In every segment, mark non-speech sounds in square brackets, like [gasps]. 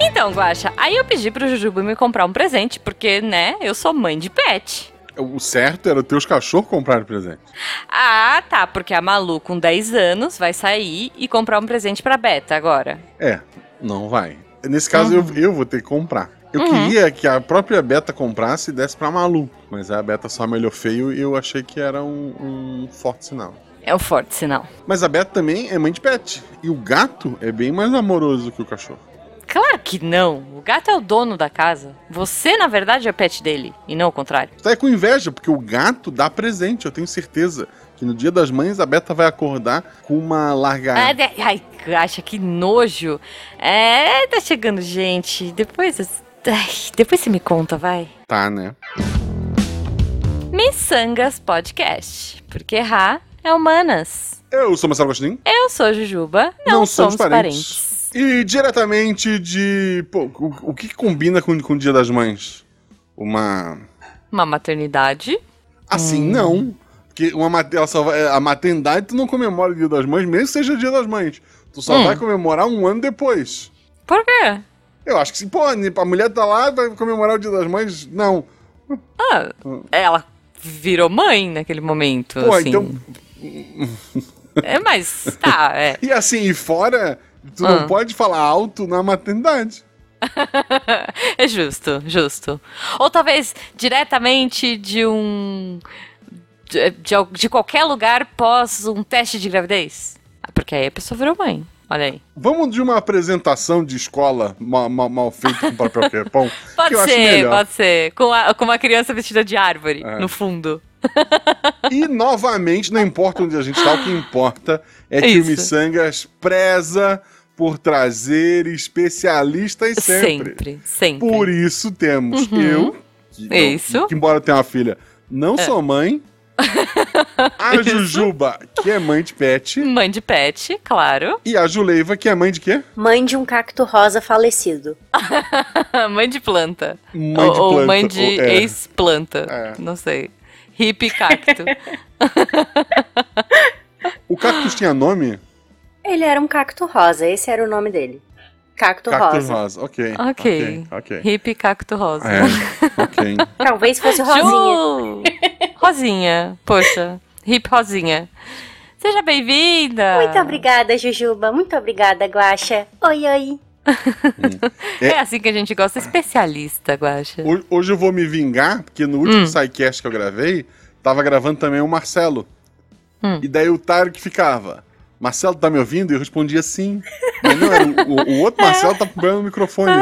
Então, Guaxa, aí eu pedi pro Jujuba me comprar um presente, porque, né, eu sou mãe de pet. O certo era teus cachorros comprarem presente. Ah, tá, porque a Malu com 10 anos vai sair e comprar um presente pra Beta agora. É, não vai. Nesse caso, Uhum. eu, eu vou ter que comprar. Eu Uhum. queria que a própria Beta comprasse e desse pra Malu. Mas a Beta só me olhou feio e eu achei que era um, um forte sinal. É um forte sinal. Mas a Beta também é mãe de pet. E o gato é bem mais amoroso que o cachorro. Claro que não. O gato é o dono da casa. Você, na verdade, é pet dele, e não o contrário. Você tá aí com inveja, porque o gato dá presente, eu tenho certeza. Que no dia das mães a Beta vai acordar com uma largada. Ah, de- Ai, acha que nojo. É, tá chegando gente. Depois. ai, depois você me conta, vai. Tá, né? Missangas Podcast. Porque errar é humanas. Eu sou Marcelo Agostinho. Eu sou Jujuba, não, somos parentes. E diretamente de. Pô, o, o que combina com, com o Dia das Mães? Uma. Uma maternidade. Assim, não. Porque uma, ela só vai- a maternidade tu não comemora o Dia das Mães, mesmo que seja o Dia das Mães. Tu só Hum. vai comemorar um ano depois. Por quê? Eu acho que sim. Pô, a mulher tá lá vai comemorar o Dia das Mães? Não. Ah, ela virou mãe naquele momento. Pô, assim. então. É, mas tá, é. E assim, e fora, tu Ah. não pode falar alto na maternidade. [laughs] É justo, justo. Ou talvez diretamente de um. De, de, de qualquer lugar pós um teste de gravidez. Ah, Porque aí a pessoa virou mãe. Olha aí. Vamos de uma apresentação de escola mal, mal, mal feita com papel crepom? [laughs] Pode ser, pode ser. Com, a- com uma criança vestida de árvore, É. no fundo. E novamente, não importa onde a gente tá, o que importa é que Isso. o Missangas preza por trazer especialistas sempre. Sempre, sempre. Por isso temos Uhum. eu, que, Isso. que embora eu tenha uma filha, não É. sou mãe. [laughs] A Isso. Jujuba, que é mãe de pet. Mãe de pet, claro. E a Juleiva, que é mãe de quê? Mãe de um cacto rosa falecido. [laughs] mãe de planta. Mãe ou, de ou planta, mãe de ou- é. ex-planta. É. Não sei. Hippie cacto. [laughs] O cactus tinha nome? Ele era um cacto rosa, esse era o nome dele. Cacto, Cactus rosa. rosa, ok. ok. ok. Hippie cacto rosa. É, ok. [laughs] Talvez fosse rosinha. Ju! Rosinha, poxa. Hip Rosinha. Seja bem-vinda! Muito obrigada, Jujuba. Muito obrigada, Guaxa. Oi, oi. É assim que a gente gosta, especialista, Guaxa. Hoje- eu vou me vingar, porque no último Hum. que eu gravei, tava gravando também o Marcelo. Hum. E daí o Tarek ficava, Marcelo tá me ouvindo? E eu respondia sim. Mas não, era o, o- outro [laughs] Marcelo tá problema no microfone.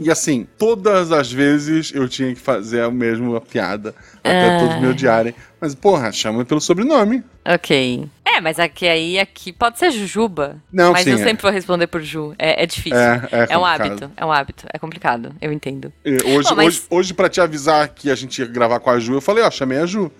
E assim, todas as vezes eu tinha que fazer a mesma piada, até todos me odiarem. Mas, porra, chama pelo sobrenome. ok. É, mas aqui aí aqui pode ser Jujuba. Não, mas sim, eu é. sempre vou responder por Ju. É, é difícil. É, é um complicado. hábito. É um hábito. É complicado. Eu entendo. Hoje, Bom, mas- hoje, hoje, pra te avisar que a gente ia gravar com a Ju, eu falei, ó, chamei a Ju.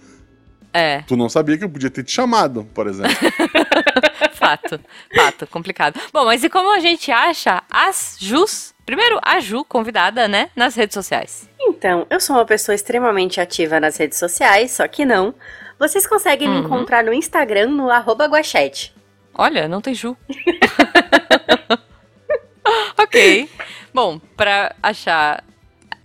É, Tu não sabia que eu podia ter te chamado, por exemplo. [laughs] [laughs] fato. fato, complicado. Bom, mas e como a gente acha as Jus? Primeiro, a Ju, convidada, né? Nas redes sociais. Então, eu sou uma pessoa extremamente ativa nas redes sociais, só que não. Vocês conseguem me Uhum. encontrar no Instagram, no arroba guachete. Olha, não tem Ju. [laughs] ok. Bom, pra achar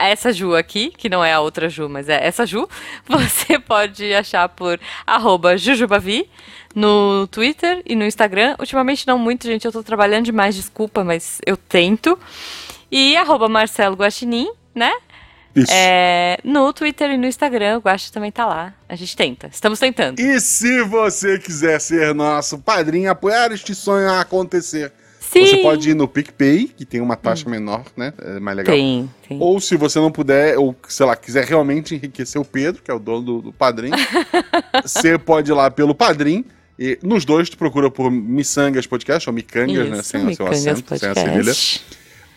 essa Ju aqui, que não é a outra Ju, mas é essa Ju, [laughs] você pode achar por arroba Jujubavi no Twitter e no Instagram. Ultimamente não muito, gente, eu tô trabalhando demais, desculpa, mas eu tento. E arroba Marcelo Guaxinim, né? Isso. É, no Twitter e no Instagram, o Guaxa também tá lá. A gente tenta, estamos tentando. E se você quiser ser nosso padrinho, apoiar este sonho a acontecer, Sim! você pode ir no PicPay, que tem uma taxa menor, né? É mais legal. Tem, tem. Ou se você não puder, ou sei lá, quiser realmente enriquecer o Pedro, que é o dono do, do padrinho, [laughs] você pode ir lá pelo padrinho. E nos dois, tu procura por Missangas Podcast, ou Micangas, né? Sem o seu acento, sem a cedilha.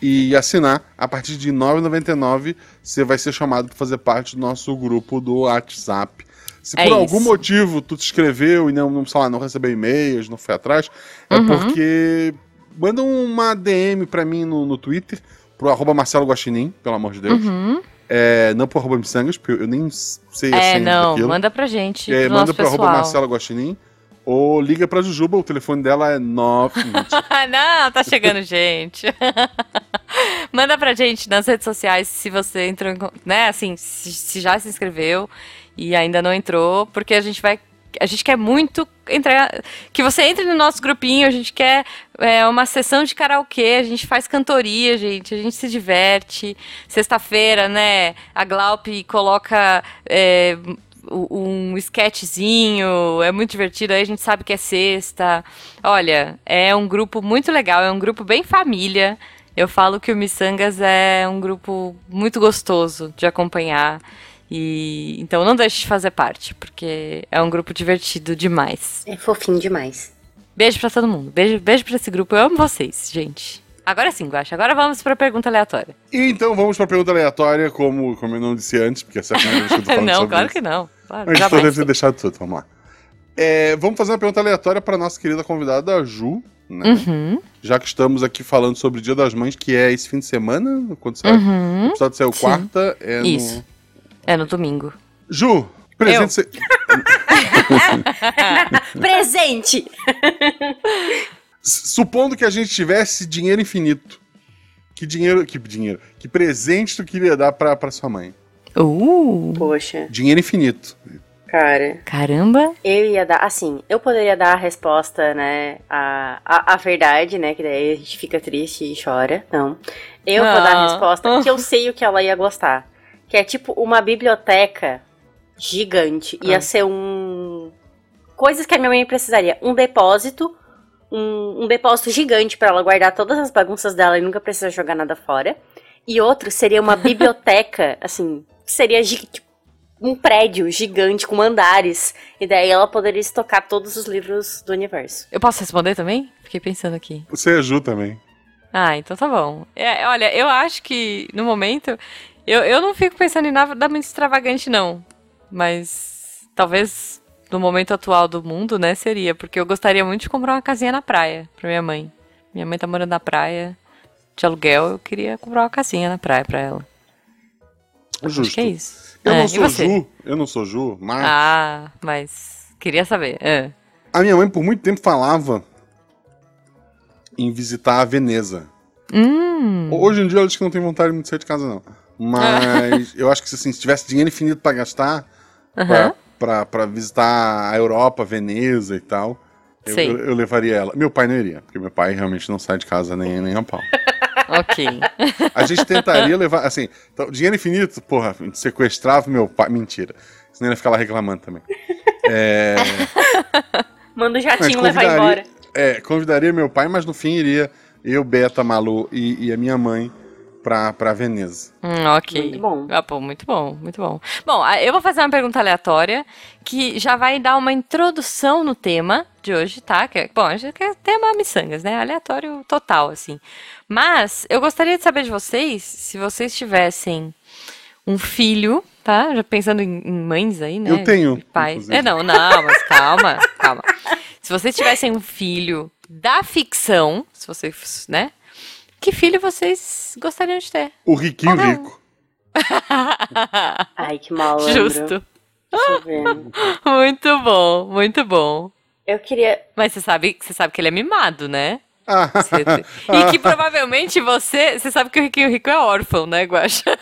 E assinar, a partir de R$ 9,99, você vai ser chamado para fazer parte do nosso grupo do WhatsApp. Se É por algum isso. motivo tu te inscreveu e não, não, sei lá, não recebeu e-mails, não foi atrás, é Uhum. porque manda uma DM pra mim no, no Twitter, pro arroba Marcelo Guaxinim, pelo amor de Deus. Uhum. É, não pro arroba Missangas, porque eu nem sei a É, não, daquilo. manda pra gente. É, manda pro arroba. Marcelo Guaxinim. Ou liga pra Jujuba, o telefone dela é 9. [laughs] Não, tá chegando gente. [laughs] Manda pra gente nas redes sociais se você entrou né, assim, se, se já se inscreveu e ainda não entrou, porque a gente vai a gente quer muito entrar, que você entre no nosso grupinho, a gente quer é, uma sessão de karaokê, a gente faz cantoria, gente, a gente se diverte. Sexta-feira, né, a Glaup coloca é, um sketchzinho, é muito divertido, aí a gente sabe que é sexta. Olha, é um grupo muito legal, é um grupo bem família. Eu falo que o Missangas é um grupo muito gostoso de acompanhar. E então não deixe de fazer parte, porque é um grupo divertido demais. É fofinho demais. Beijo pra todo mundo. Beijo, beijo pra esse grupo. Eu amo vocês, gente. Agora sim, Guaxa. Agora vamos pra pergunta aleatória. E então vamos pra pergunta aleatória, como, como eu não disse antes, porque essa é a primeira vez que eu tô [laughs] falando não, sobre claro isso. que não. Claro, A gente deve ter deixado tudo, vamos lá. É, vamos fazer uma pergunta aleatória para nossa querida convidada, a Ju, né? Uhum, Já que estamos aqui falando sobre o Dia das Mães, que é esse fim de semana, quando sai. O uhum. episódio saiu quarta, é no... É no domingo. Ju, presente você... [laughs] Presente! Supondo que a gente tivesse dinheiro infinito, que dinheiro... Que dinheiro... Que presente tu queria dar pra, pra sua mãe? Uh, Poxa, Dinheiro infinito. cara. caramba. Eu ia dar, assim, eu poderia dar a resposta, né, a, a, a verdade, né, que daí a gente fica triste e chora, não. Eu vou dar a Ah. resposta que eu sei o que ela ia gostar, que é tipo uma biblioteca gigante, ia Ah. ser um... Coisas que a minha mãe precisaria, um depósito, um, um depósito gigante pra ela guardar todas as bagunças dela e nunca precisar jogar nada fora, e outro seria uma [laughs] biblioteca, assim, que seria tipo, um prédio gigante com andares. E daí ela poderia estocar todos os livros do universo. Eu posso responder também? Fiquei pensando aqui. Você é Ju também. Ah, então tá bom. É, olha, eu acho que no momento. Eu, eu não fico pensando em nada muito extravagante, não. Mas talvez no momento atual do mundo, né, seria. Porque eu gostaria muito de comprar uma casinha na praia pra minha mãe. Minha mãe tá morando na praia de aluguel. Eu queria comprar uma casinha na praia pra ela. Justo. Acho que é isso. Eu É, não sou? Ju, eu não sou Ju, mas Ah, mas queria saber. É. a minha mãe por muito tempo falava em visitar a Veneza. Hum. Hoje em dia ela diz que não tem vontade de sair de casa, não. Mas [laughs] eu acho que assim, se tivesse dinheiro infinito pra gastar, pra, pra visitar a Europa, Veneza e tal, eu, eu- eu levaria ela. Meu pai não iria, porque meu pai realmente não sai de casa nem, nem a pau. [laughs] Ok. A gente tentaria levar, assim, então, dinheiro infinito, porra, a gente sequestrava meu pai. Mentira. Senão ele ia ficar lá reclamando também. É, [laughs] Manda o jatinho levar embora. é, convidaria meu pai, mas no fim iria eu, Beta, Malu e, e a minha mãe pra, pra Veneza. Hum, ok. Muito bom. Ah, pô, muito bom, muito bom. Bom, ah, eu vou fazer uma pergunta aleatória que já vai dar uma introdução no tema de hoje, tá? Que é, bom, a gente quer tema miçangas, né? Aleatório total, assim. Mas eu gostaria de saber de vocês, se vocês tivessem um filho, tá? Já pensando em, em mães aí, né? Eu tenho, Pai. inclusive. É, não, não, mas calma, [laughs] calma. Se vocês tivessem um filho da ficção, se vocês, né? Que filho vocês gostariam de ter? O riquinho Ah, rico. [laughs] Ai, que malandro. Justo. Deixa eu ver. Muito bom, muito bom. Eu queria. Mas você sabe, você sabe que ele é mimado, né? Ah, Você- e que [laughs] provavelmente você. Você sabe que o Riquinho Rico é órfão, né, Guaxa?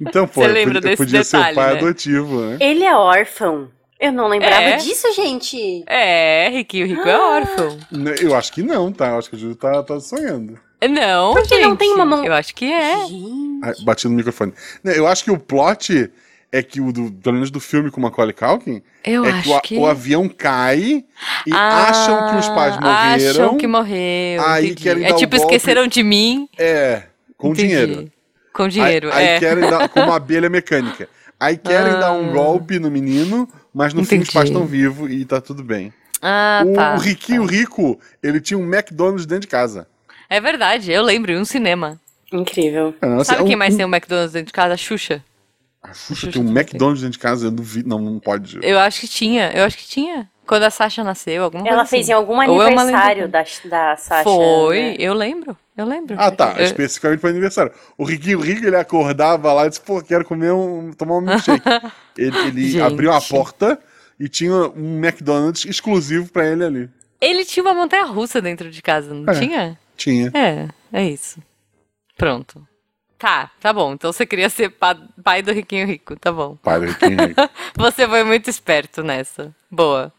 então, [laughs] pô, Você lembra podia, eu desse podia ser detalhe, o pai né? adotivo, né? Ele é órfão. Eu não lembrava É? disso, gente. É, Riquinho Rico é órfão. Né, Eu acho que não, tá? Eu acho que o Júlio tá, tá sonhando. Não, Porque gente. não tem uma mão- Eu acho que é. Gente. Ai, bati no microfone. Eu acho que o plot é que o do, pelo menos do filme com Macaulay Culkin, Eu é acho que o, que. o avião cai e Ah, acham que os pais morreram. Acham que morreu. aí entendi. querem É dar o tipo, esqueceram de mim. É, com Entendi. dinheiro. Com dinheiro, aí, é. [laughs] Aí querem dar, como uma abelha mecânica. Aí querem Ah. dar um golpe no menino, mas no fim os Entendi. pais estão vivos e tá tudo bem. Ah, o, tá. o riquinho rico, ele tinha um McDonald's dentro de casa. É verdade, eu lembro, em um cinema. Incrível. Nossa, Sabe é um- quem mais um- tem um McDonald's dentro de casa? A Xuxa. A Xuxa Xuxa tem um McDonald's dentro de casa, eu duvido. Não, não pode. Eu acho que tinha, eu acho que tinha. Quando a Sasha nasceu, alguma Ela coisa fez assim. em algum Ou é aniversário lenda- da, da Sasha. Foi, né? eu lembro, eu lembro. Ah, tá. Eu- Especificamente para aniversário. O riquinho rico, ele acordava lá e disse, pô, quero comer um. tomar um milkshake. [laughs] ele ele abriu a porta e tinha um McDonald's exclusivo pra ele ali. Ele tinha uma montanha russa dentro de casa, não É. tinha? Tinha. É, é isso. Pronto. Tá, tá bom. Então você queria ser pa- pai do riquinho rico, tá bom. Pai do Riquinho Rico. [laughs] Você foi muito esperto nessa. Boa.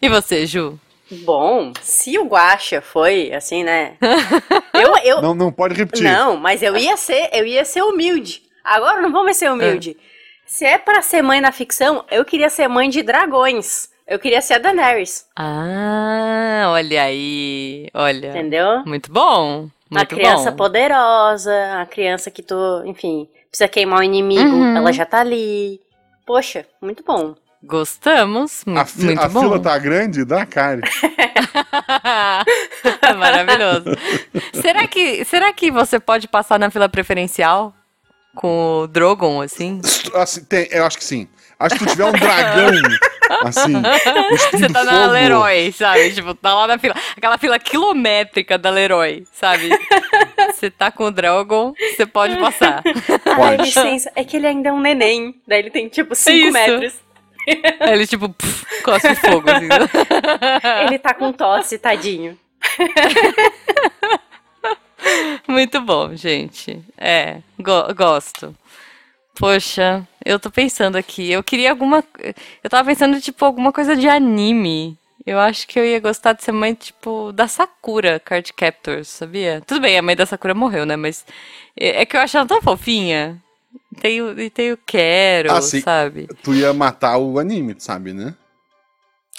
E você, Ju? Bom, se o Guaxa foi assim, né? [laughs] Eu, eu, Não, não pode repetir. Não, mas eu ia ser, eu ia ser humilde. Agora não vou mais ser humilde. Se é pra ser mãe na ficção, eu queria ser mãe de dragões. Eu queria ser a Daenerys, Ah, olha aí. Olha. entendeu? Muito bom. a Muito criança bom. poderosa, a criança que tu, enfim, precisa queimar o inimigo, Uhum. ela já tá ali. Poxa, muito bom. Gostamos. mu- A, fi- muito a bom. fila tá grande? Dá cara. [laughs] Maravilhoso. será, que, será que você pode passar na fila preferencial com o Drogon, assim? Assim, tem, eu acho que sim. Acho que se tu tiver um dragão, [laughs] assim, Você tá na Leroy, sabe? Tipo, tá lá na fila. Aquela fila quilométrica da Leroy, sabe? Você tá com o Drogon, você pode passar. [laughs] Ai, Pode. licença, é que ele ainda é um neném. Daí ele tem tipo 5 Isso. metros. Aí ele, tipo, pff, cospe fogo, assim. [laughs] Ele tá com tosse, tadinho. [laughs] Muito bom, gente. É, go- gosto. Poxa, eu tô pensando aqui. Eu queria alguma. Eu tava pensando, tipo, alguma coisa de anime. Eu acho que eu ia gostar de ser mãe, tipo, da Sakura Card Captors, sabia? Tudo bem, a mãe da Sakura morreu, né? Mas é é que eu acho ela tão fofinha. Tem o, e tem o Quero, Ah, sim. sabe? Tu ia matar o anime, sabe, né?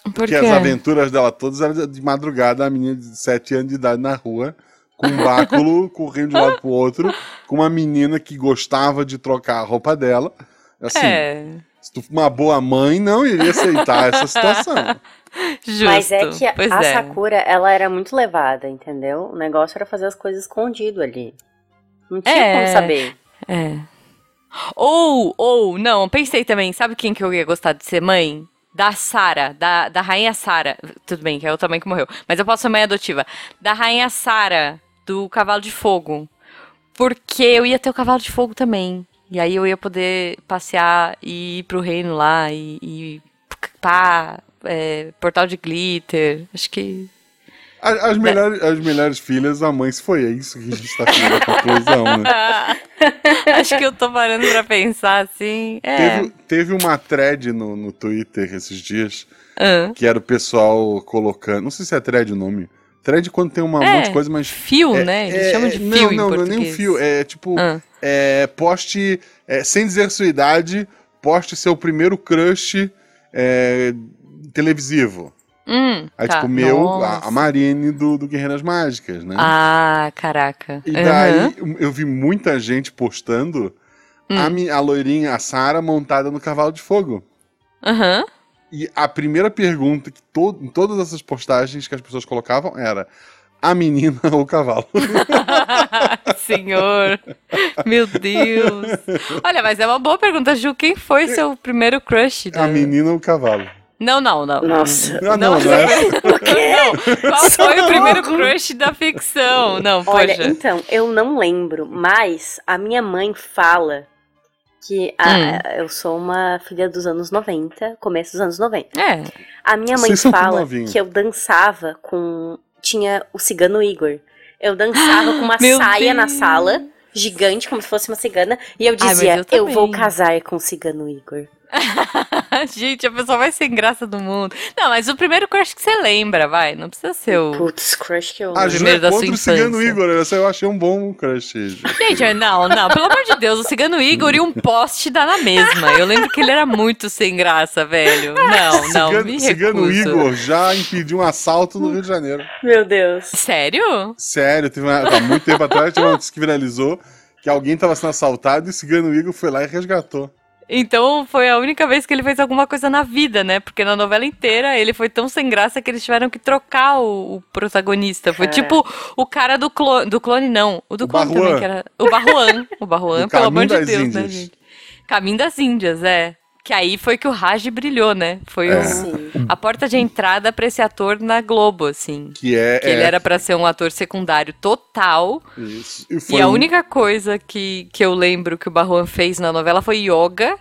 Por Porque quê? as aventuras dela todas eram de madrugada, a menina de 7 anos de idade na rua, com um báculo [laughs] correndo de um lado pro outro, com uma menina que gostava de trocar a roupa dela. Assim, É, se tu uma boa mãe, não iria aceitar essa [laughs] situação. justo. Mas é que a, pois a é. Sakura, ela era muito levada, entendeu? O negócio era fazer as coisas escondido ali. Não tinha É. como saber. É. Ou, ou, não, pensei também, sabe quem que eu ia gostar de ser mãe? Da Sara, da, da rainha Sara. Tudo bem, que é outra mãe que morreu. Mas eu posso ser mãe adotiva. Da rainha Sara, do Cavalo de Fogo. Porque eu ia ter o Cavalo de Fogo também. E aí eu ia poder passear e ir pro reino lá e. e pá, é, portal de glitter. Acho que. As, as melhores, as melhores filhas, a mãe se foi. É isso que a gente tá chegando à conclusão, né? [laughs] Acho que eu tô parando pra pensar assim. É. Teve, teve uma thread no, no Twitter esses dias que era o pessoal colocando. Não sei se é thread o nome. Thread quando tem uma, um É, monte de coisa, mas. Fio, é- né? Eles é- chamam de não, fio não, não é nem um fio. É tipo. É, poste. é, sem dizer sua idade, poste seu primeiro crush é, televisivo. Hum, Aí, tá. tipo, o meu, a, a Marine do, do Guerreiras Mágicas, né? Ah, caraca. E daí eu vi muita gente postando Hum. a, a loirinha, a Sara, montada no cavalo de fogo. Aham. E a primeira pergunta que to em todas essas postagens que as pessoas colocavam era a menina ou o cavalo? [laughs] Senhor. Meu Deus. Olha, mas é uma boa pergunta, Ju. Quem foi seu primeiro crush? a menina ou o cavalo? Não, não, não. Nossa. Ah, não, não é. [laughs] O quê? Não, qual foi o primeiro crush da ficção? Não, Olha, poxa. então, eu não lembro, mas a minha mãe fala que a- Hum. eu sou uma filha dos anos 90, começo dos anos 90. É. A minha mãe Vocês fala que eu dançava com. Tinha o cigano Igor. Eu dançava com uma [gasps] Meu saia na Deus. sala, gigante, como se fosse uma cigana, e eu dizia: eu eu, vou também." casar com o cigano Igor. [laughs] Gente, a pessoa vai sem graça do mundo. Não, mas o primeiro crush que você lembra, vai. Não precisa ser o. Putz, crush que eu. A O Ju primeiro da sua o cigano infância. Igor, essa eu achei um bom crush. Gente, não, não, pelo amor de Deus, o cigano Igor e um poste dá na mesma. Eu lembro que ele era muito sem graça, velho. Não, não, Cigano, me cigano. Igor já impediu um assalto no Rio de Janeiro. Meu Deus. Sério? Sério, teve uma, há muito tempo atrás, teve uma notícia que viralizou que alguém estava sendo assaltado e o cigano Igor foi lá e resgatou. Então foi a única vez que ele fez alguma coisa na vida, né? Porque na novela inteira ele foi tão sem graça que eles tiveram que trocar o, o protagonista. Foi É. tipo o cara do clone, do clone não, o do O clone Barruan. também, que era o Barruan. O Barruan, [laughs] pelo amor de Deus, né, Índias. gente? Caminho das Índias, é. Que aí foi que o Raj brilhou, né? Foi É. o- a porta de entrada pra esse ator na Globo, assim. Que é. Que ele é, era pra ser um ator secundário total. Isso. E, E foi a um- única coisa que, que eu lembro que o Barruan fez na novela foi yoga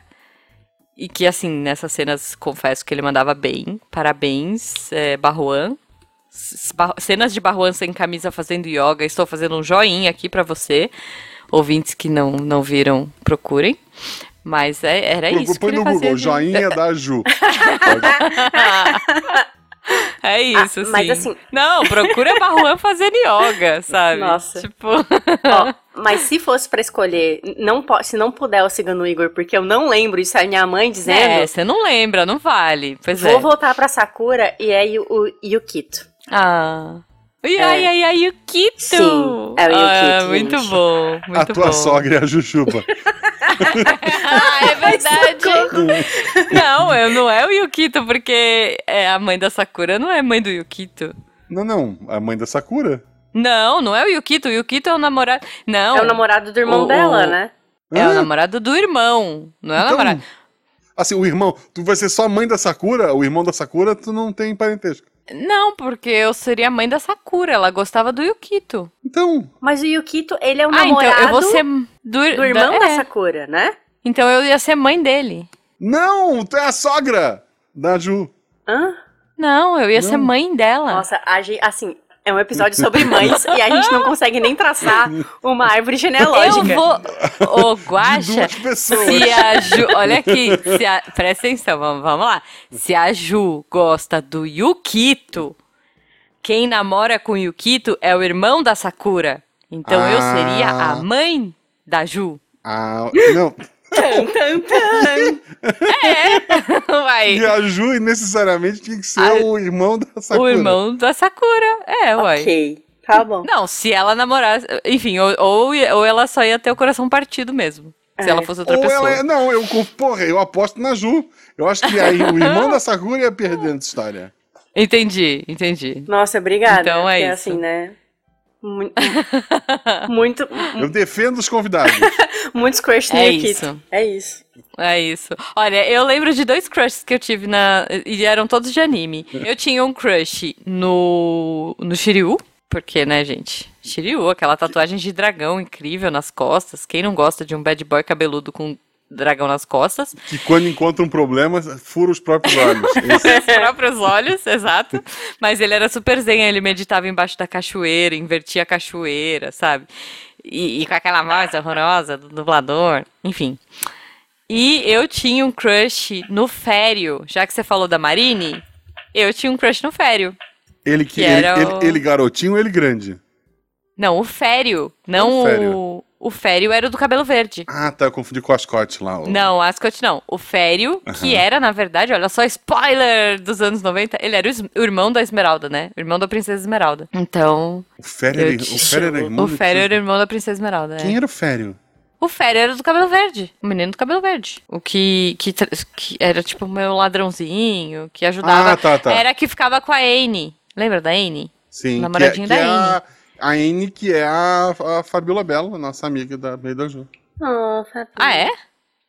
E que, assim, nessas cenas, confesso que ele mandava bem. Parabéns, é, Barruan. S- Bar- Cenas de Barruan sem camisa fazendo yoga. Estou fazendo um joinha aqui pra você. Ouvintes que não, não viram, procurem. Mas é- era Pro- isso que Põe no. Google, joinha da Ju. [laughs] É isso, sim. mas assim- Não, procura Barruan fazendo yoga, sabe? Nossa. Tipo... [laughs] Ó, mas se fosse pra escolher, não po- se não puder eu siga no Igor, porque eu não lembro, isso é a minha mãe dizendo. É, você não lembra, não vale. Pois vou é. voltar pra Sakura e é o Yukito. Ah. É. ai, ai, ai, Yukito! Sim, é o Ah, Yukito, muito gente. bom, muito a tua bom. sogra é a Jujuba. [laughs] Ah, é verdade. não, eu não é o Yukito, porque é a mãe da Sakura não é mãe do Yukito. Não, não. A mãe da Sakura. Não, não é o Yukito. O Yukito é o namorado. Não. É o namorado do irmão O- dela, o- né? É o Hã? namorado do irmão. Não é o Então, namorado. Assim, o irmão, tu vai ser só mãe da Sakura, o irmão da Sakura, tu não tem parentesco. Não, porque eu seria a mãe da Sakura. Ela gostava do Yukito. Então, Mas o Yukito, ele é o ah, então namorado eu vou ser do, do irmão da, da é. Sakura, né? Então eu ia ser mãe dele. não, tu é a sogra da Ju. Hã? Não, eu ia Não. ser mãe dela. Nossa, a gente, assim, é um episódio sobre mães e a gente não consegue nem traçar uma árvore genealógica. eu vou. Ô, Guaxa. Se a Ju. Olha aqui. Se a, presta atenção, vamos, vamos lá. Se a Ju gosta do Yukito, quem namora com o Yukito é o irmão da Sakura. Então eu Ah. seria a mãe da Ju. Ah, não. Tan, tan, tan. [laughs] Uai. E a Ju necessariamente tinha que ser A- o irmão da Sakura. O irmão da Sakura. É, uai. ok, tá bom. Não, se ela namorasse. Enfim, ou, ou, ou ela só ia ter o coração partido mesmo. Se É. ela fosse outra Ou pessoa. ela é, não, eu, porra, eu aposto na Ju. Eu acho que aí o irmão da Sakura ia perder essa história. Entendi, entendi. Nossa, obrigada. Então é porque, isso. assim, né? Muito, [laughs] muito, Eu defendo os convidados. [laughs] muitos crush É isso. É isso. É isso. Olha, eu lembro de dois crushes que eu tive na. E eram todos de anime. Eu tinha um crush no. no Shiryu. Porque, né, gente? Shiryu, aquela tatuagem de dragão incrível nas costas. Quem não gosta de um bad boy cabeludo com dragão nas costas? que quando encontra um problema, fura os próprios olhos. [laughs] Esse- Os próprios olhos, exato. Mas ele era super zen, ele meditava embaixo da cachoeira, invertia a cachoeira, sabe? E, e com aquela voz horrorosa do dublador, enfim. E eu tinha um crush no Fério, já que você falou da Marine, eu tinha um crush no Fério. Ele que, Que ele, era ele- o- ele garotinho ou ele grande? Não, o Fério, não O Fério. o... O Fério era o do cabelo verde. Ah, tá, eu confundi com o Ascot lá. o- Não, Ascot não. O Fério, que Aham. era, na verdade, olha só, spoiler dos anos 90, ele era o, o irmão da Esmeralda, né? O irmão da Princesa Esmeralda. Então, O Fério era, te o Fério era irmão o Fério era o irmão da Princesa Esmeralda. é. Quem era o Fério? O Fério era do cabelo verde. O menino do cabelo verde. O que, que, que era tipo o meu ladrãozinho, que ajudava. Ah, tá, tá. Era que ficava com a Anne. Lembra da Anne? Sim, Namoradinho que é, da que é a, a Anne, que é a, a Fabiola Bela, nossa amiga da Meio da Ju. Oh. Ah, é?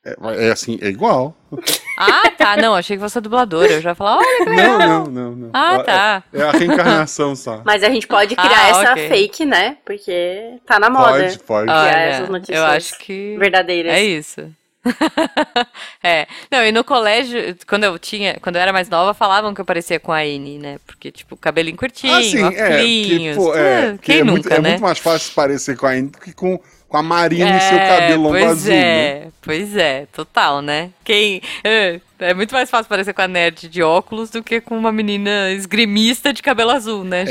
É, é assim, é igual. [laughs] Ah, tá. Não, achei que você é dubladora. Eu já ia falar, olha que legal. Não, não, não, não. Ah, É- tá. É, a reencarnação só. [laughs] Mas a gente pode criar Ah, essa ok. fake, né? Porque tá na moda. Pode, pode. Ah, Olha, essas notícias eu acho que... Verdadeiras. É isso. [laughs] é. Não, e no colégio, quando eu tinha, quando eu era mais nova, falavam que eu parecia com a Anne, né? Porque, tipo, cabelinho curtinho, Ah, sim, é. Óculinhos, pô, é, ah, que quem é nunca, muito, é né? muito mais fácil parecer com a Anne do que com, com a Marina e seu cabelo longo pois azul, é, né? pois é, total, né? Quem é, é muito mais fácil parecer com a nerd de óculos do que com uma menina esgrimista de cabelo azul, né,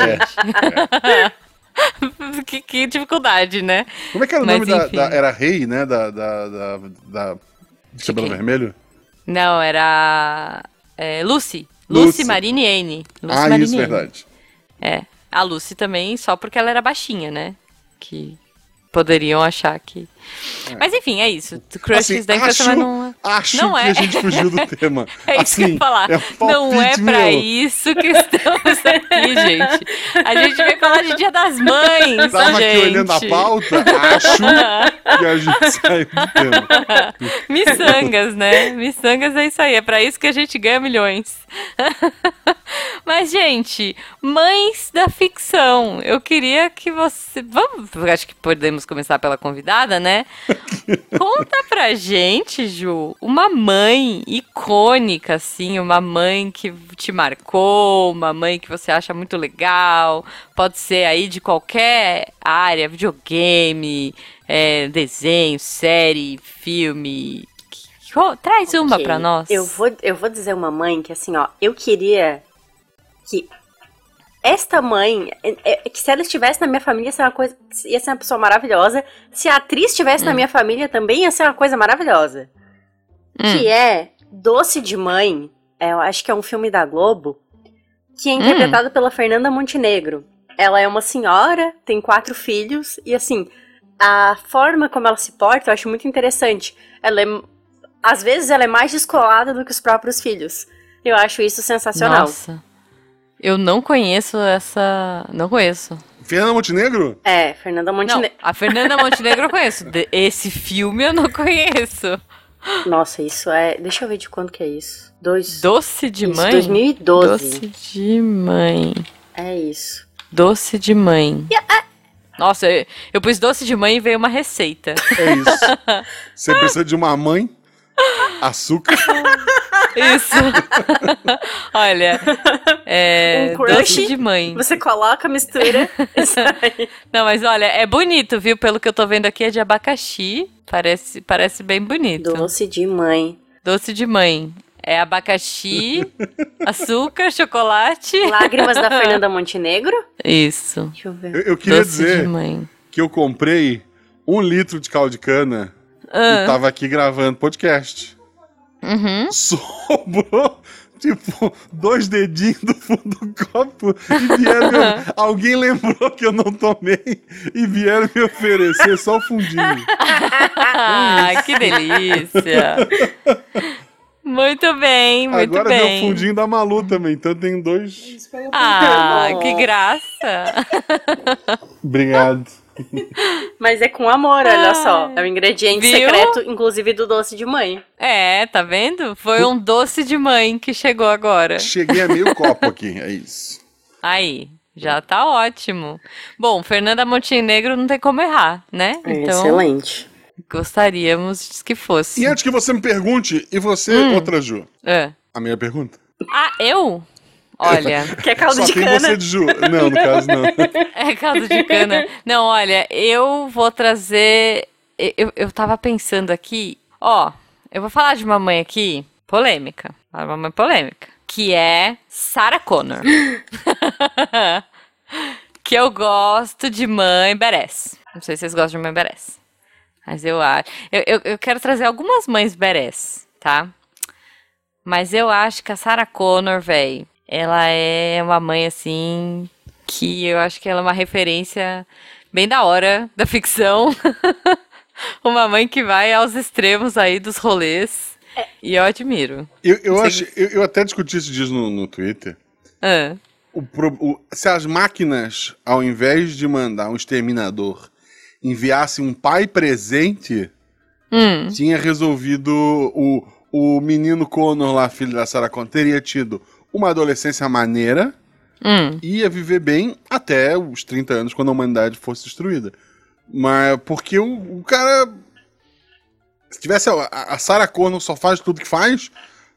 É. [laughs] [laughs] que, que dificuldade, né? Como é que era o Mas, nome da, enfim. da- Era Rei, né? Da. da, da, da de cabelo vermelho? Não, era é, Lucy. Lucy. Lucy Marine Anne. Lucy ah, Marine isso, Anne. verdade. É. A Lucy também, só porque ela era baixinha, né? Que poderiam achar que. Mas enfim, é isso. Crushes Assim, da infância, acho, mas não. Acho não que é. a gente fugiu do [laughs] tema. É isso que eu assim, ia falar. É não é pra meu. isso que estamos aqui, [laughs] gente. A gente veio falar de Dia das Mães, Tava gente. aqui olhando a pauta, acho que a gente [laughs] saiu do tema. Miçangas, né? Miçangas é isso aí. É pra isso que a gente ganha milhões. Mas, gente, mães da ficção. Eu queria que você. Vamos. Acho que podemos começar pela convidada, né? Conta pra gente, Ju. Uma mãe icônica, assim, uma mãe que te marcou, uma mãe que você acha muito legal. Pode ser aí de qualquer área, videogame, é, desenho, série, filme. Traz uma okay. pra nós. Eu vou, eu vou dizer uma mãe que, assim, ó, eu queria que esta mãe, é, é, que se ela estivesse na minha família, ia ser uma coisa, ia ser uma pessoa maravilhosa. Se a atriz estivesse hum. na minha família, também ia ser uma coisa maravilhosa. Hum. Que é Doce de Mãe, é, eu acho que é um filme da Globo, que é interpretado hum. pela Fernanda Montenegro. Ela é uma senhora, tem quatro filhos, e assim, a forma como ela se porta eu acho muito interessante. Ela é, às vezes ela é mais descolada do que os próprios filhos. Eu acho isso sensacional. Nossa. Eu não conheço essa. Não conheço. Fernanda Montenegro? É, Fernanda Montenegro. Não, a Fernanda Montenegro eu conheço. [laughs] Esse filme eu não conheço. Nossa, isso é. Deixa eu ver de quando que é isso. Dois... Doce de isso, mãe? 2012. Doce de mãe. É isso. Doce de mãe. Nossa, eu, eu pus doce de mãe e veio uma receita. É isso. [laughs] Você precisa de uma mãe, açúcar. Isso. [laughs] Olha, é, um doce de mãe. Você coloca, mistura [laughs] e sai. Não, mas olha, é bonito, viu? Pelo que eu tô vendo aqui, é de abacaxi. Parece, parece bem bonito. Doce de mãe. Doce de mãe. É abacaxi, [laughs] açúcar, chocolate. Lágrimas da Fernanda Montenegro? Isso. Deixa eu ver. Eu, eu queria Doce dizer que eu comprei um litro de caldo de cana ah. e tava aqui gravando podcast. Uhum. Sobrou, tipo, dois dedinhos do fundo do copo e vieram. Me... [laughs] Alguém lembrou que eu não tomei e vieram me oferecer só o fundinho. ah, que delícia! Muito bem, muito Agora bem. Agora deu o fundinho da Malu também, então tem dois. Ah, que graça! Obrigado. [laughs] Mas é com amor, olha só. É um ingrediente Viu? secreto, inclusive do doce de mãe. É, tá vendo? Foi um doce de mãe que chegou agora. Cheguei a meio [laughs] copo aqui, é isso. Aí, já tá ótimo. Bom, Fernanda Montenegro não tem como errar, né? É então, excelente. Gostaríamos que fosse. E antes que você me pergunte, e você, hum. outra Ju? É. A minha pergunta? Ah, eu? Olha. [laughs] Que é caldo Só de tem cana. você de Ju. Não, no caso não. [laughs] É caldo de cana. Não, olha, eu vou trazer. Eu, eu tava pensando aqui. Ó, eu vou falar de uma mãe aqui polêmica. Uma mãe polêmica. Que é Sarah Connor. [laughs] que eu gosto de mãe Beres. Não sei se vocês gostam de mãe Beres. Mas eu acho. Eu, eu, eu quero trazer algumas mães Beres, tá? Mas eu acho que a Sarah Connor, velho, ela é uma mãe assim que eu acho que ela é uma referência bem da hora da ficção. [laughs] uma mãe que vai aos extremos aí dos rolês. É. E eu admiro. Eu, eu, acho, eu, eu, até discuti isso dias no, no Twitter. Ah. O, o, se as máquinas, ao invés de mandar um exterminador, enviassem um pai presente, hum. tinha resolvido o, o menino Connor lá, filho da Sarah Connor, teria tido uma adolescência maneira, hum. ia viver bem até os 30 anos, quando a humanidade fosse destruída. Mas porque o, o cara. Se tivesse. A, a Sarah Connor só faz tudo que faz.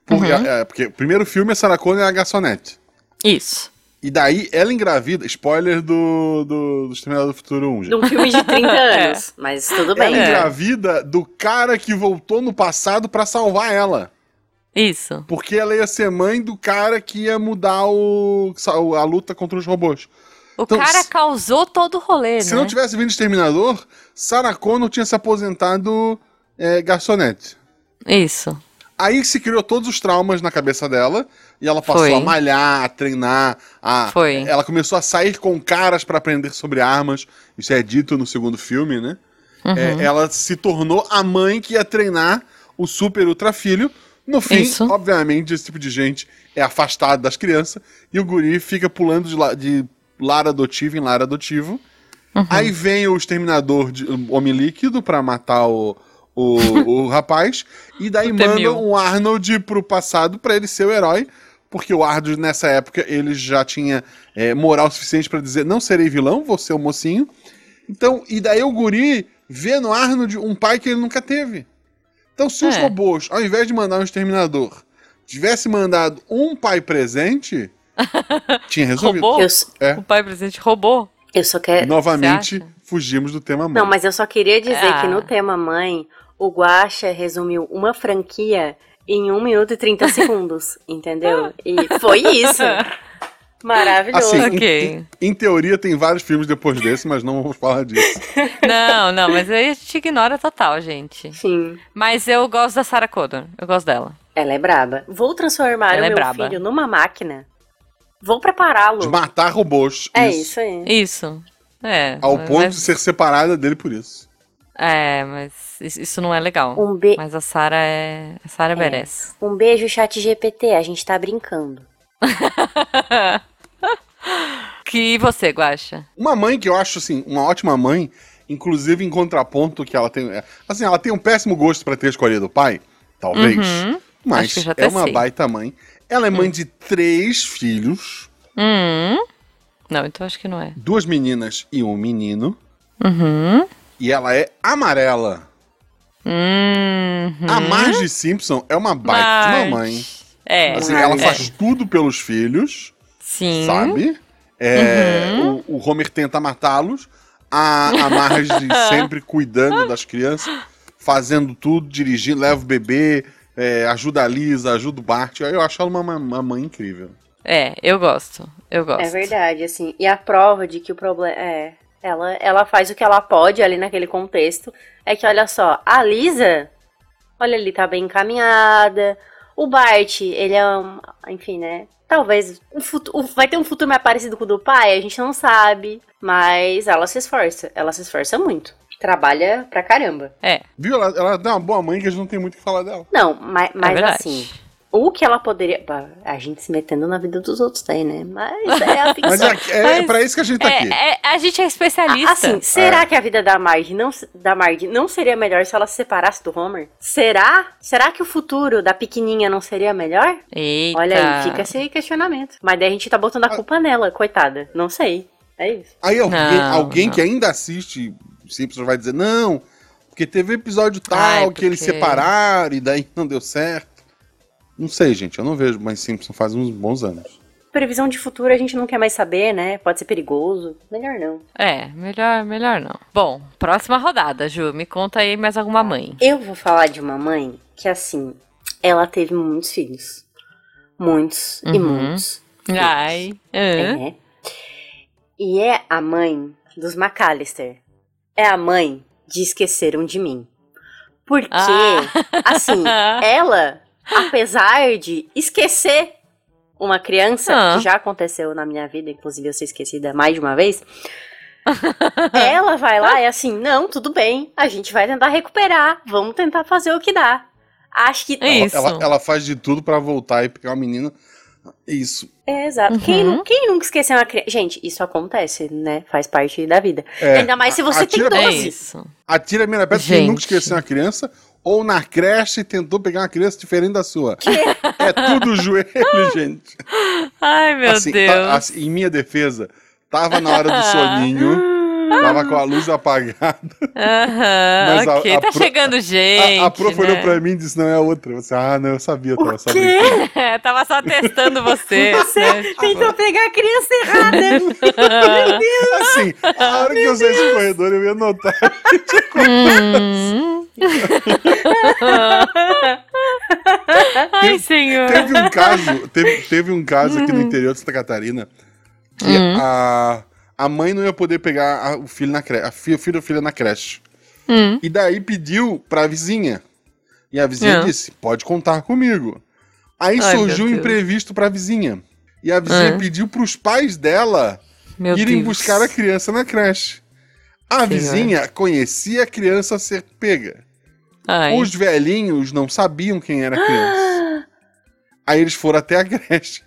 Porque, uhum. é, porque o primeiro filme, a Sarah Connor é a garçonete. Isso. E daí ela engravida, spoiler do, do, do Exterminador do Futuro 1. De um filme de 30 [laughs] anos, mas tudo bem. Ela engravida do cara que voltou no passado para salvar ela. Isso. Porque ela ia ser mãe do cara que ia mudar o, a luta contra os robôs. O então, cara causou todo o rolê, se né? não tivesse vindo Exterminador, Sarah Connor tinha se aposentado é, garçonete. Isso. Aí se criou todos os traumas na cabeça dela e ela passou Foi. a malhar, a treinar, a Foi. ela começou a sair com caras para aprender sobre armas. Isso é dito no segundo filme, né? Uhum. É, ela se tornou a mãe que ia treinar o super ultra filho no fim, Isso. obviamente, esse tipo de gente é afastado das crianças e o guri fica pulando de, la de lar adotivo em lar adotivo. Uhum. Aí vem o exterminador de homem líquido para matar o, o, [laughs] o rapaz. E daí manda um Arnold pro passado para ele ser o herói. Porque o Arnold, nessa época, ele já tinha é, moral suficiente para dizer: não serei vilão, vou ser o mocinho. Então, e daí o guri vê no Arnold um pai que ele nunca teve. Então, se os É. robôs, ao invés de mandar um exterminador, tivesse mandado um pai presente, [laughs] tinha resolvido. S- É. O pai presente roubou. eu só quero. Novamente, fugimos do tema mãe. Não, mas eu só queria dizer Ah. que no tema mãe, o Guaxa resumiu uma franquia em 1 minuto e 30 segundos, entendeu? [laughs] E foi isso. [laughs] Maravilhoso. Assim, Ok. em, em teoria tem vários filmes depois desse, mas não vamos falar disso. [laughs] Não, não, mas aí a gente ignora total, gente. Sim, Mas eu gosto da Sarah Connor. Eu gosto dela. ela é braba. Vou transformar Ela o é meu braba. filho numa máquina. Vou prepará-lo. De matar robôs. É isso aí. Isso. É. Ao mas- ponto de ser separada dele por isso. É, mas isso isso não é legal. Um, be... Mas a Sarah é. A Sarah merece. um beijo, chat GPT. A gente tá brincando. [laughs] Que você, Guaxa? Uma mãe que eu acho, assim, uma ótima mãe, inclusive em contraponto que ela tem... é, Assim, ela tem um péssimo gosto pra ter escolhido o pai, talvez, Uhum. mas é uma sei. baita mãe. Ela é mãe de três filhos, Hum. Não, então acho que não é. duas meninas e um menino, Uhum. e ela é amarela. Uhum. A Marge Simpson é uma baita de uma mãe. É. Assim, ela é. faz tudo pelos filhos, Sim. sabe? É, Uhum. o, o Homer tenta matá-los, a, a Marge [laughs] sempre cuidando das crianças, fazendo tudo, dirigindo, leva o bebê, é, ajuda a Lisa, ajuda o Bart. Eu acho ela uma, uma- mãe incrível. É, eu gosto. Eu gosto. É verdade, assim. E a prova de que o problema. É. Ela, ela faz o que ela pode ali naquele contexto. É que, olha só, a Lisa, olha ali, tá bem encaminhada. O Bart, ele é um. Enfim, né? Talvez um futuro, vai ter um futuro mais parecido com o do pai, a gente não sabe. Mas ela se esforça. Ela se esforça muito. Trabalha pra caramba. É, Viu? Ela, ela é uma boa mãe que a gente não tem muito o que falar dela. Não, mas, é mas verdade. assim. O que ela poderia. A gente se metendo na vida dos outros daí, né? Mas é a [laughs] ficção. Mas é, é, Mas- pra isso que a gente tá aqui. É, é- a gente é especialista. Assim, será que a vida da Marge não, da Marge não seria melhor se ela se separasse do Homer? Será? Será que o futuro da pequenininha não seria melhor? Eita. Olha aí, fica esse questionamento. Mas daí a gente tá botando a culpa nela, coitada. Não sei. É isso. Aí alguém, Não, alguém não. que ainda assiste Simpsons vai dizer, não, porque teve episódio tal Ai, que eles porque- separaram e daí não deu certo. Não sei, gente, eu não vejo mais Simpsons faz uns bons anos. Previsão de futuro a gente não quer mais saber, né? Pode ser perigoso. Melhor não. É, melhor, melhor não. Bom, próxima rodada, Ju. Me conta aí mais alguma mãe. Eu vou falar de uma mãe que, assim, ela teve muitos filhos. Muitos e Uhum. muitos. Ai. hã? É. E é a mãe dos McAllister. É a mãe de Esqueceram de Mim. Porque, Ah. assim, [laughs] ela, apesar de esquecer uma criança, Ah. que já aconteceu na minha vida, inclusive eu ser esquecida mais de uma vez, [laughs] ela vai lá e assim, não, tudo bem, a gente vai tentar recuperar, vamos tentar fazer o que dá. Acho que. É Ela- Isso. Ela, ela faz de tudo pra voltar e pegar o menino. Isso. É, exato. Quem, Uhum. nu- quem nunca esqueceu uma criança? Gente, isso acontece, né? Faz parte da vida. É, Ainda mais se a- você tem atira- É 12. isso. Atira a primeira pedra quem nunca esqueceu uma criança ou na creche tentou pegar uma criança diferente da sua. É tudo [laughs] joelho, gente. Ai, meu Assim, Deus. tá- assim, em minha defesa, tava na hora do soninho, [laughs] tava com a luz apagada. Aham, Mas a- ok. a tá pro- chegando gente. a, a prof olhou né? pra mim e disse: não é a outra. Você, ah, não, eu sabia, tava. É, [laughs] tava só testando você. Você né? [laughs] tentou pegar a criança errada. [laughs] Assim, a hora que eu saí desse corredor, eu ia notar. Hum. Ai, senhor. Teve um caso, teve, teve um caso aqui no interior de Santa Catarina que Uhum. a, a mãe não ia poder pegar a- o filho na creche, a fi- o filho ou filha na creche. Hum. E daí pediu pra vizinha. E a vizinha É. disse: pode contar comigo. Aí Ai, surgiu um imprevisto pra vizinha. E a vizinha É. pediu pros pais dela Meu irem Deus. buscar a criança na creche. A Senhor. vizinha conhecia a criança ser pega. Ai. Os velhinhos não sabiam quem era a criança. Aí eles foram até a [laughs] creche,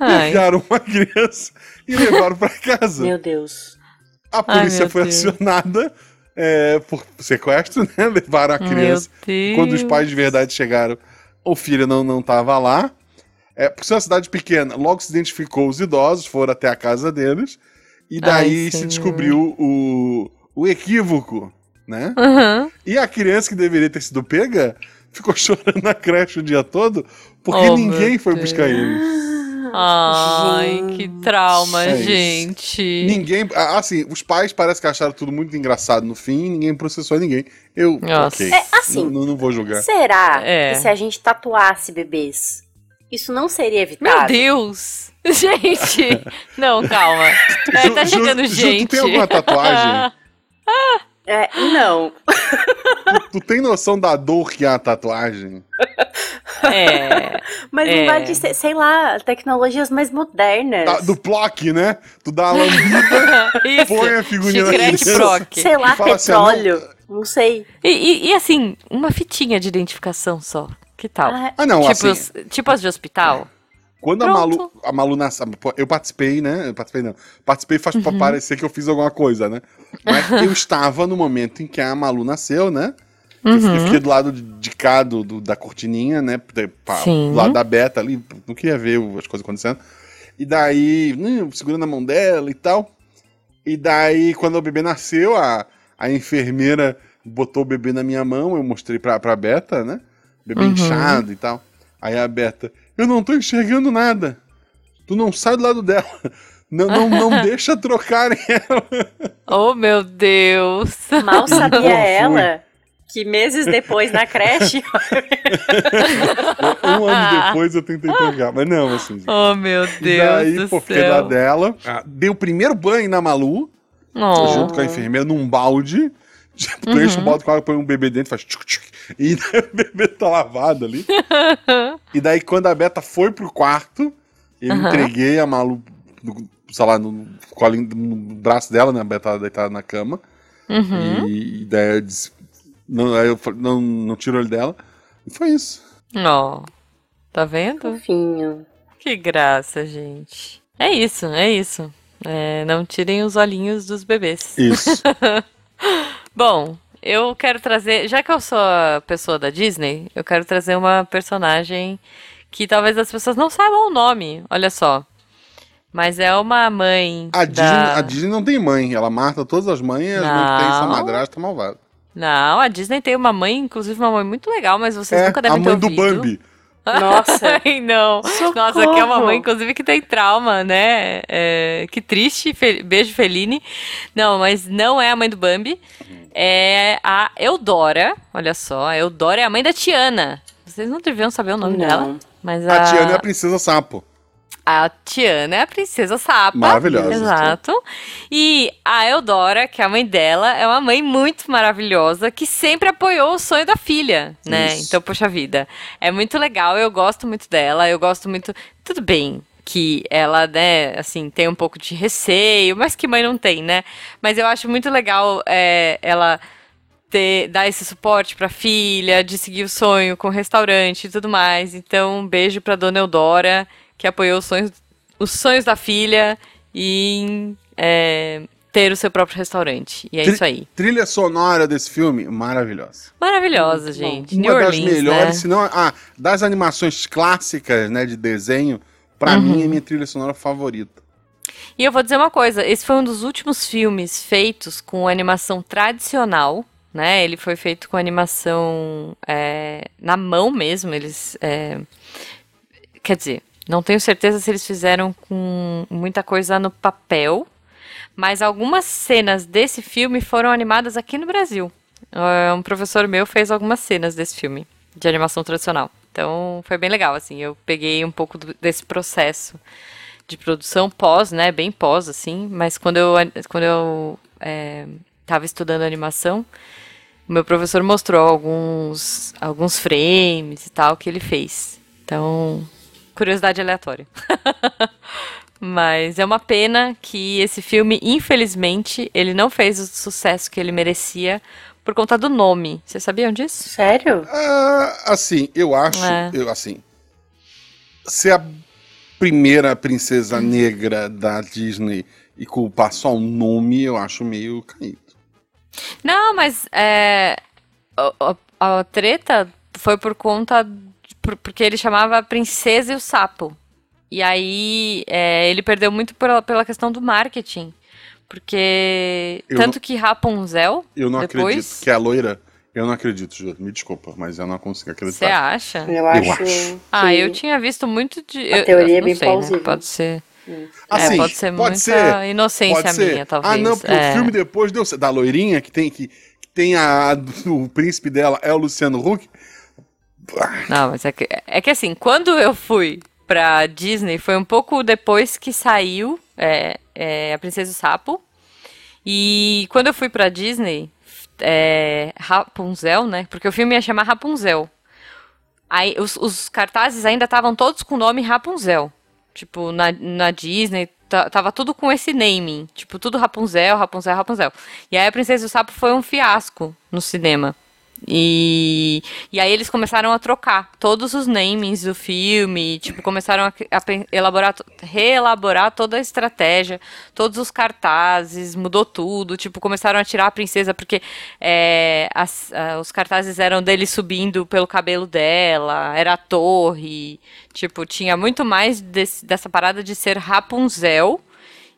Ai. pegaram uma criança e levaram pra casa. Meu Deus. A polícia meu foi Deus. acionada é, por sequestro, né? [laughs] Levaram a criança. Quando os pais de verdade chegaram, o filho não, não tava lá. É, por ser uma cidade pequena, logo se identificou os idosos, foram até a casa deles. E daí Ai, se descobriu o, o equívoco, né? Aham. E a criança que deveria ter sido pega ficou [laughs] chorando na creche o dia todo porque oh, ninguém foi buscar eles. Ai, que trauma, é gente. Isso. Ninguém. Assim, os pais parecem que acharam tudo muito engraçado no fim e ninguém processou ninguém. Eu. Nossa. Okay, é, assim. Não, não, vou julgar. Será é. que se a gente tatuasse bebês, isso não seria evitado? Meu Deus! [laughs] Gente! não, calma. É, tá chegando Ju, gente. Ju, tu tem alguma tatuagem? [laughs] É, não. [laughs] Tu, tem noção da dor que é a tatuagem? [laughs] É. Mas é. não vai de ser, sei lá, tecnologias mais modernas. Da, do Plock, né? Tu dá a lambida, [laughs] põe a figurinha na criança, Sei lá, petróleo. Assim, não... não... sei. E, e, e, assim, uma fitinha de identificação só. Que tal? Ah, ah não, tipo, assim... tipo as de hospital? Quando a Malu, a Malu nasceu, eu participei, né? Eu participei não. Participei faz uhum. pra parecer que eu fiz alguma coisa, né? Mas eu estava no momento em que a Malu nasceu, né? Uhum. Eu fiquei do lado de cá do, do da cortininha, né? Pra, do lado da Beta ali, não queria ver as coisas acontecendo. E daí, né, segurando a mão dela e tal. E daí, quando o bebê nasceu, a, a enfermeira botou o bebê na minha mão, eu mostrei pra, pra Beta, né? Bebê uhum. inchado e tal. Aí a Beta, eu não tô enxergando nada. Tu não sai do lado dela. Não, não, não [laughs] deixa trocarem ela. Oh, meu Deus. Mal sabia ela que meses depois na creche. [laughs] um ano depois eu tentei trocar, mas não, assim. Oh, meu Deus. E daí, do pô, fiquei lá dela. Ah, dei o primeiro banho na Malu, oh. junto com a enfermeira, num balde. [laughs] Tipo, uhum. enche um balde com água, põe um bebê dentro, faz tchuc, tchuc, e [laughs] o bebê tá lavado ali. e daí, quando a Beta foi pro quarto, eu uhum. entreguei a Malu, no, sei lá, no, no braço dela, né? A Beta deitada na cama. Uhum. E, e, daí eu disse. Não, aí eu não, não tirou ele dela. E foi isso. Ó. Oh, tá vendo? Fofinho. Que graça, gente. É isso, é isso. É, não tirem os olhinhos dos bebês. Isso. [laughs] Bom, eu quero trazer, já que eu sou a pessoa da Disney, eu quero trazer uma personagem que talvez as pessoas não saibam o nome, olha só. Mas é uma mãe. A, da... Disney, a Disney não tem mãe, ela mata todas as mães e as mães que tem essa madrasta malvada. Não, a Disney tem uma mãe, inclusive uma mãe muito legal, mas vocês é, nunca devem ter ouvido. A mãe do Bambi. Nossa. [laughs] Ai, não. Socorro. Nossa, que é uma mãe, inclusive, que tem trauma, né? É, que triste. Fe... Beijo, Feline. Não, mas não é a mãe do Bambi é a Eudora. Olha só, a Eudora é a mãe da Tiana. Vocês não deviam saber o nome não. dela. Mas a... a Tiana é a princesa sapo. A Tiana é a princesa sapa. Maravilhosa. Exato. E a Eudora, que é a mãe dela, é uma mãe muito maravilhosa que sempre apoiou o sonho da filha, né? Isso. Então, poxa vida. É muito legal, eu gosto muito dela, eu gosto muito. Tudo bem, que ela, né, assim, tem um pouco de receio, mas que mãe não tem, né? Mas eu acho muito legal é, ela ter, dar esse suporte pra filha, de seguir o sonho com o restaurante e tudo mais. Então, um beijo pra dona Eudora, que apoiou os sonhos, os sonhos da filha e é, ter o seu próprio restaurante. E é Tri isso aí. Trilha sonora desse filme, maravilhosa. Maravilhosa, gente. Uma New das Orleans, melhores, né? se não, ah, das animações clássicas, né, de desenho, Pra uhum. mim, é minha trilha sonora favorita. E eu vou dizer uma coisa: esse foi um dos últimos filmes feitos com animação tradicional. Né? Ele foi feito com animação é, na mão mesmo. Eles. É, quer dizer, não tenho certeza se eles fizeram com muita coisa no papel. Mas algumas cenas desse filme foram animadas aqui no Brasil. É, um professor meu fez algumas cenas desse filme de animação tradicional. Então foi bem legal, assim. Eu peguei um pouco do, desse processo de produção pós, né? Bem pós, assim. Mas quando eu, quando eu é, estudando animação, o meu professor mostrou alguns, alguns frames e tal que ele fez. Então, curiosidade aleatória. [laughs] Mas é uma pena que esse filme, infelizmente, ele não fez o sucesso que ele merecia por conta do nome. Vocês sabiam disso? Sério? Ah, assim, eu acho, é. eu assim, ser a primeira princesa negra da Disney e culpar só o nome, eu acho meio caído. Não, mas é, a, a, a treta foi por conta por, porque ele chamava a Princesa e o Sapo. E aí é, ele perdeu muito pela, pela questão do marketing. Porque. Eu tanto não, que Rapunzel. Eu não depois... acredito que a loira Eu não acredito, Júlio. Me desculpa, mas eu não consigo acreditar. Você acha? Eu acho. acho. Ah, eu tinha visto muito de. A teoria é bem sei, né? plausível. Né? Pode ser. Assim, é, pode ser pode muita ser, inocência pode ser. minha, talvez. Ah, não, porque é. o filme depois deu da loirinha que tem que, que tem a o príncipe dela é o Luciano Huck. Não, mas é que é que assim, quando eu fui pra Disney foi um pouco depois que saiu é, é, a Princesa e o Sapo. E quando eu fui pra Disney, é, Rapunzel, né? Porque o filme ia chamar Rapunzel. Aí os, os cartazes ainda estavam todos com o nome Rapunzel. Tipo, na, na Disney, tava tudo com esse naming. Tipo, tudo Rapunzel, Rapunzel, Rapunzel. E aí a Princesa e o Sapo foi um fiasco no cinema. E, e aí eles começaram a trocar todos os namings do filme, tipo, começaram a, a elaborar, reelaborar toda a estratégia, todos os cartazes, mudou tudo, tipo, começaram a tirar a princesa, porque é, as, os cartazes eram dele subindo pelo cabelo dela, era a torre, tipo, tinha muito mais desse, dessa parada de ser Rapunzel,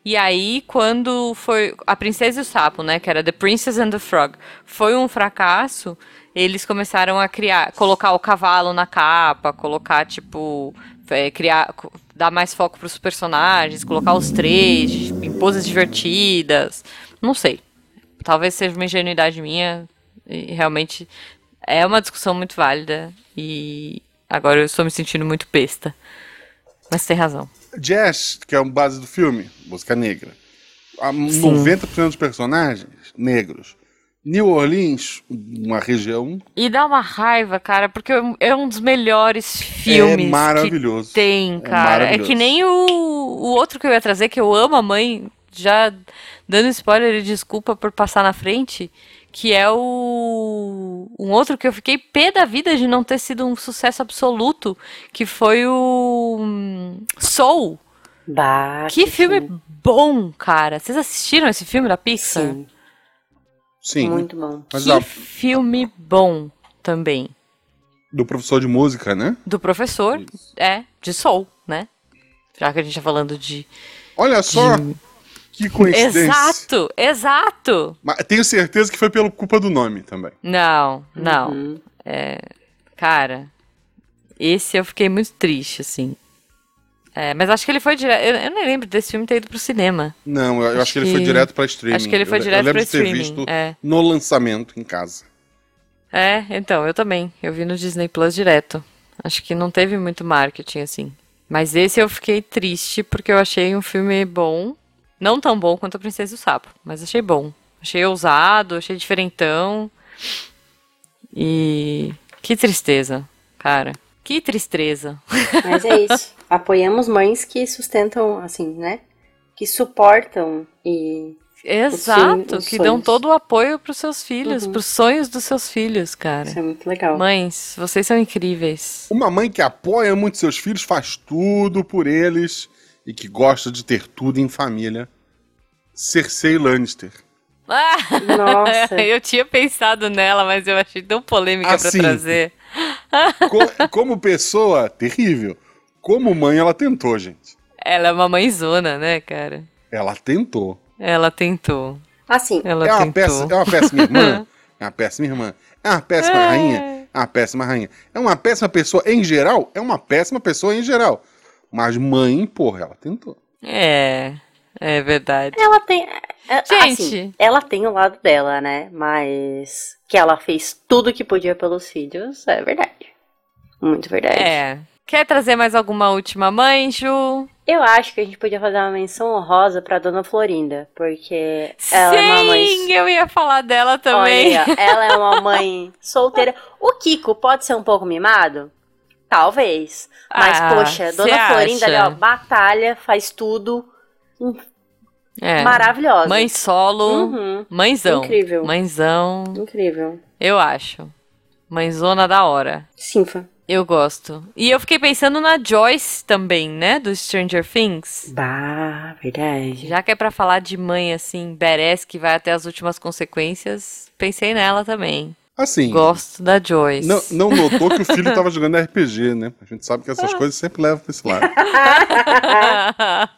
e aí, quando foi a Princesa e o Sapo, né, que era The Princess and the Frog, foi um fracasso, eles começaram a criar, colocar o cavalo na capa, colocar tipo, é, criar, dar mais foco para os personagens, colocar os três em poses divertidas, não sei. Talvez seja uma ingenuidade minha, e realmente é uma discussão muito válida e agora eu estou me sentindo muito besta. Mas tem razão. Jazz, que é a base do filme, música negra. A 90% dos personagens negros. New Orleans, uma região. E dá uma raiva, cara, porque é um dos melhores filmes. É maravilhoso. Que tem, cara. É, é, que nem o, o outro que eu ia trazer, que eu amo a mãe, já dando spoiler e desculpa por passar na frente, que é o um outro que eu fiquei pé da vida de não ter sido um sucesso absoluto, que foi o hum, Soul. Bah, que, que filme, filme bom, cara. Vocês assistiram esse filme da Pixar? Sim. Sim. Muito bom. Mas que a... filme bom também. Do professor de música, né? Do professor, Isso. é, de Soul, né? Já que a gente tá falando de. Olha só! De... Que coincidência. Exato, exato. Mas tenho certeza que foi pela culpa do nome também. Não, não. Uhum. É, cara, esse eu fiquei muito triste, assim. É, mas acho que ele foi direto. Eu, eu nem lembro desse filme ter ido pro cinema. Não, eu acho, acho que, que, ele foi direto pra streaming. Acho que ele foi direto eu, eu pra streaming. ter visto é. no lançamento em casa. É, então, eu também. Eu vi no Disney Plus direto. Acho que não teve muito marketing, assim. Mas esse eu fiquei triste porque eu achei um filme bom. Não tão bom quanto A Princesa e o Sapo, mas achei bom. Achei ousado, achei diferentão. E. Que tristeza, cara. Que tristeza. [laughs] Mas é isso. Apoiamos mães que sustentam, assim, né? Que suportam e. Exato, que dão todo o apoio para os seus filhos, uhum. para os sonhos dos seus filhos, cara. Isso é muito legal. Mães, vocês são incríveis. Uma mãe que apoia muito seus filhos, faz tudo por eles e que gosta de ter tudo em família. Cersei Lannister. Ah, Nossa. [laughs] eu tinha pensado nela, mas eu achei tão polêmica assim, para trazer. Co como pessoa, terrível. Como mãe, ela tentou, gente. Ela é uma mãezona, né, cara? Ela tentou. Ela tentou. Assim, ela é, uma tentou. Péssima, é uma péssima [laughs] irmã. é uma péssima irmã. É uma péssima É. rainha. É uma péssima rainha. É uma péssima pessoa em geral. É uma péssima pessoa em geral. Mas mãe, porra, ela tentou. É, é verdade. ela tem. é, Gente. assim, ela tem o lado dela, né? Mas que ela fez tudo que podia pelos filhos, é verdade. Muito verdade. É. Quer trazer mais alguma última mãe, Ju? Eu acho que a gente podia fazer uma menção honrosa pra Dona Florinda, porque ela Sim, é uma mãe. eu ia falar dela também. Olha, ela é uma [laughs] mãe solteira. O Kiko pode ser um pouco mimado? Talvez. Mas, Ah, poxa, Dona Florinda ali, ó, batalha, faz tudo. É. Maravilhosa. Mãe solo, Uhum, mãezão. Incrível. Mãezão, incrível. eu acho. Mãezona da hora. Sinfa. Eu gosto. E eu fiquei pensando na Joyce também, né? Do Stranger Things. Bah, verdade. Já que é pra falar de mãe, assim, badass, que vai até as últimas consequências, pensei nela também. Assim, Gosto da Joyce. não, não notou que o filho [laughs] tava jogando RPG, né? A gente sabe que essas coisas sempre levam pra esse lado. [laughs]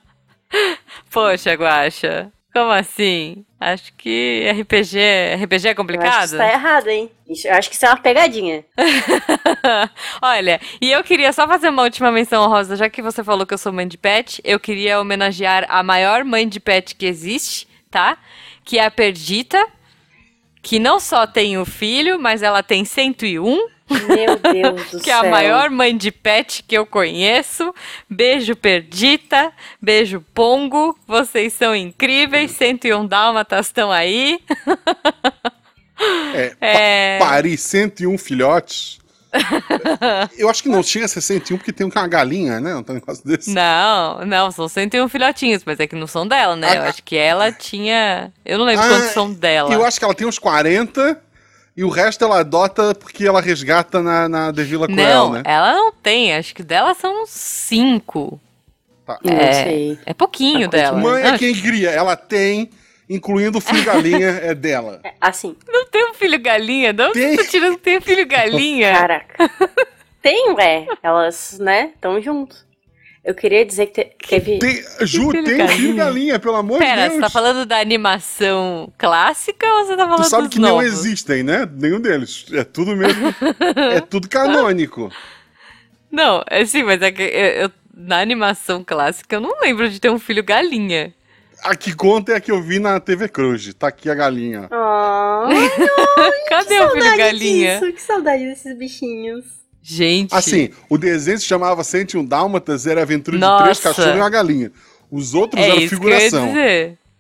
Poxa, Guaxa. Como assim? Acho que RPG, RPG é complicado? Eu acho que tá errado, hein? Eu acho que isso é uma pegadinha. [laughs] Olha, e eu queria só fazer uma última menção honrosa, já que você falou que eu sou mãe de pet, eu queria homenagear a maior mãe de pet que existe, tá? Que é a Perdita, que não só tem o filho, mas ela tem 101 meu Deus [laughs] do que céu. é a maior mãe de pet que eu conheço. Beijo, Perdita. Beijo, Pongo. Vocês são incríveis. 101 dálmatas estão aí. É, [laughs] é... Pa Paris 101 filhotes. Eu acho que não chega a ser 101 porque tem uma galinha, né? Não tem um negócio desse. Não, não, são 101 filhotinhos, mas é que não são dela, né? Ah, eu acho que ela tinha. Eu não lembro ah, quantos são dela. Eu acho que ela tem uns 40 e o resto ela adota porque ela resgata na, na The Villa Cruel, não, né? ela não tem. Acho que dela são cinco. Tá. É, é pouquinho tá dela. Mãe é quem cria. Ela tem, incluindo o filho galinha, é dela. É, assim. Não tem um filho galinha? Não tem. tá tirando que tem filho galinha? Caraca. tem, ué. Elas, né, estão juntos. Eu queria dizer que teve. Tem, Ju, tem galinha. filho galinha, pelo amor Pera, de Deus. Pera, você tá falando da animação clássica ou você tá falando Tu sabe que novos? não existem, né? Nenhum deles. É tudo mesmo. é tudo canônico. Não, é sim, mas é que eu, eu, na animação clássica eu não lembro de ter um filho galinha. A que conta é a que eu vi na TV Cruz. Tá aqui a galinha. Oh, [laughs] Cadê o filho galinha? Disso, que saudade desses bichinhos. Gente. Assim, o desenho se chamava 101 Dálmatas, era aventura de três cachorros e uma galinha. Os outros é eram figuração.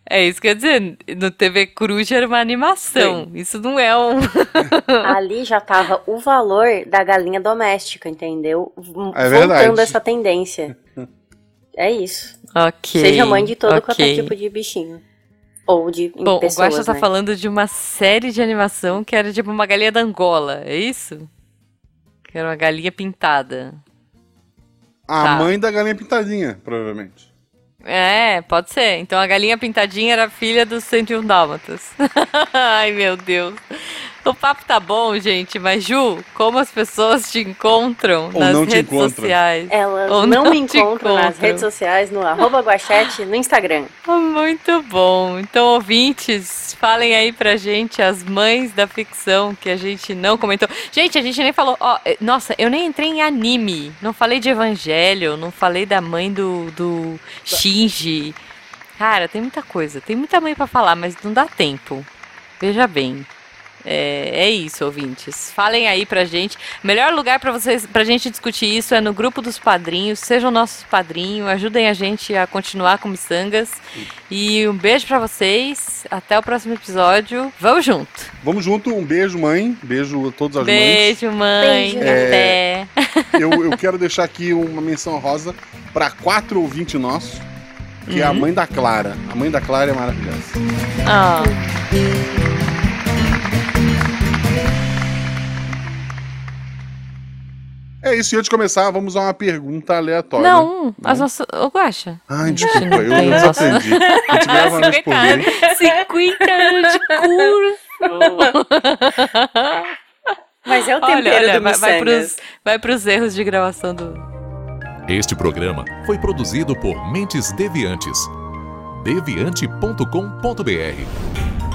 É isso que eu ia dizer. No TV Cruz era uma animação. Sim. Isso não é um. [laughs] Ali já tava o valor da galinha doméstica, entendeu? É Voltando verdade. essa tendência. É isso. Ok. Seja mãe de todo okay. qualquer tipo de bichinho. Ou de Bom, pessoas, o Guaxa tá né? falando de uma série de animação que era tipo uma galinha da Angola, é isso? Que era uma galinha pintada. A tá. mãe da galinha pintadinha, provavelmente. É, pode ser. Então a galinha pintadinha era filha dos 101 Dálmatas. [laughs] Ai, meu Deus. O papo tá bom, gente, mas Ju, como as pessoas te encontram Ou nas redes sociais? Elas Ou não, não me encontram, encontram, nas redes sociais, no arroba guachete, no Instagram. Muito bom. Então, ouvintes, falem aí pra gente as mães da ficção que a gente não comentou. Gente, a gente nem falou. Ó, eh, nossa, eu nem entrei em anime. Não falei de Evangelho, não falei da mãe do, do Shinji. Cara, tem muita coisa. Tem muita mãe para falar, mas não dá tempo. Veja bem. É, é, isso, ouvintes. Falem aí pra gente. Melhor lugar para vocês, pra gente discutir isso é no grupo dos padrinhos. Sejam nossos padrinhos, ajudem a gente a continuar com miçangas. E um beijo para vocês. Até o próximo episódio. Vamos junto. Vamos junto. Um beijo, mãe. Beijo a todas as beijo, mães. Beijo, mãe. É, Até. Eu, eu quero deixar aqui uma menção rosa para quatro ouvintes nossos, que uhum. é a uhum. mãe da Clara. A mãe da Clara é maravilhosa. Oh. É isso, e antes de começar, vamos a uma pergunta aleatória. Não, não? as nossas. Ô, Guaxa. Ai, desculpa, eu não aprendi. A gente grava anos por mês. 50 anos de curso. Mas é o tempero olha, olha, do vai, vai, pros, vai pros erros de gravação do. Este programa foi produzido por Mentes Deviantes. deviante.com.br